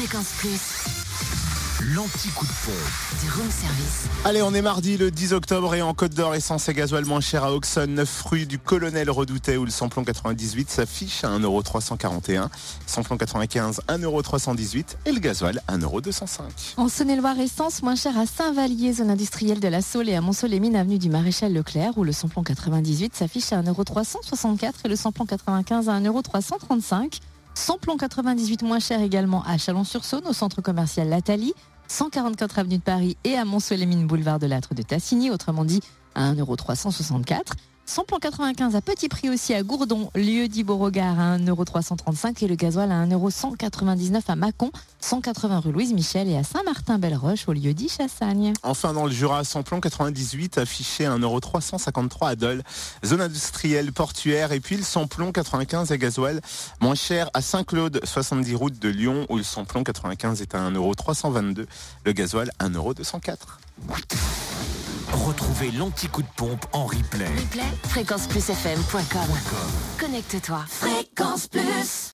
Fréquence Plus, L'anti-coup de pompe. du room service. Allez, on est mardi le 10 octobre et en Côte d'Or, essence et gasoil moins cher à Auxonne, 9 rue du Colonel Redoutet où le samplon 98 s'affiche à 1,341€, samplon 95 1,318€ et le gasoil 1,205€. En Saône-et-Loire, essence moins cher à Saint-Vallier, zone industrielle de la Saule et à Mont-Solémine, avenue du Maréchal Leclerc, où le samplon 98 s'affiche à 1,364€ et le samplon 95 à 1,335€. Samplon 98 moins cher également à Chalon-sur-Saône, au centre commercial Lathalie, 144 avenue de Paris et à Mont-Solémine, boulevard de l'Âtre de Tassigny, autrement dit à 1,364€. Samplon 95 à petit prix aussi à Gourdon, lieu dit Beauregard à 1,335€ et le gasoil à 1,199€ à Mâcon, 180 rue Louise Michel et à Saint-Martin-Belle-Roche au lieu dit Chassagne. Enfin, dans le Jura, samplon 98 affiché à 1,353€ à Dole, zone industrielle portuaire. Et puis le samplon 95 à gasoil moins cher à Saint-Claude, 70 route de Lyon, où le samplon 95 est à 1,322€, le gasoil 1,204€. Retrouvez l'anti-coup de pompe en replay. Replay, fréquenceplusfm.com. Connecte-toi. Fréquence Plus.